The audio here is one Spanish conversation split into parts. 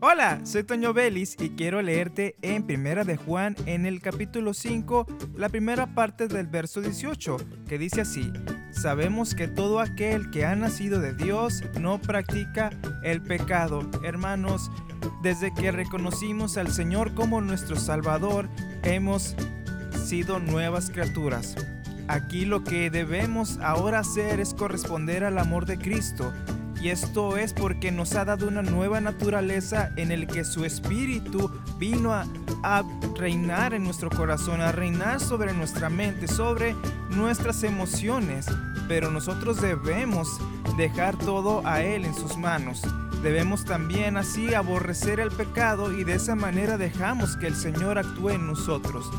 Hola, soy Toño Vélez y quiero leerte en Primera de Juan en el capítulo 5, la primera parte del verso 18, que dice así: Sabemos que todo aquel que ha nacido de Dios no practica el pecado. Hermanos, desde que reconocimos al Señor como nuestro Salvador, hemos sido nuevas criaturas. Aquí lo que debemos ahora hacer es corresponder al amor de Cristo y esto es porque nos ha dado una nueva naturaleza en el que su espíritu vino a, a, reinar en nuestro corazón, a reinar sobre nuestra mente, sobre nuestras emociones. Pero nosotros debemos dejar todo a Él en sus manos. Debemos también así aborrecer el pecado y de esa manera dejamos que el Señor actúe en nosotros.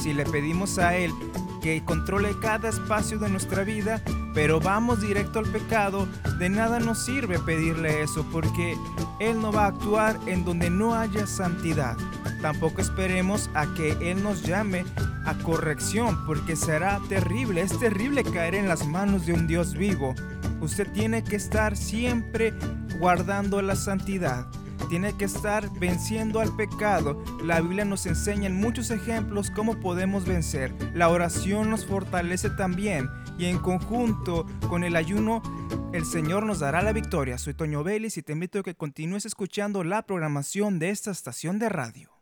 Si le pedimos a Él que controle cada espacio de nuestra vida, pero vamos directo al pecado, de nada nos sirve pedirle eso porque Él no va a actuar en donde no haya santidad. Tampoco esperemos a que Él nos llame a corrección porque será terrible, es terrible caer en las manos de un Dios vivo. Usted tiene que estar siempre guardando la santidad tiene que estar venciendo al pecado. La Biblia nos enseña en muchos ejemplos cómo podemos vencer. La oración nos fortalece también y en conjunto con el ayuno el Señor nos dará la victoria. Soy Toño Vélez y te invito a que continúes escuchando la programación de esta estación de radio.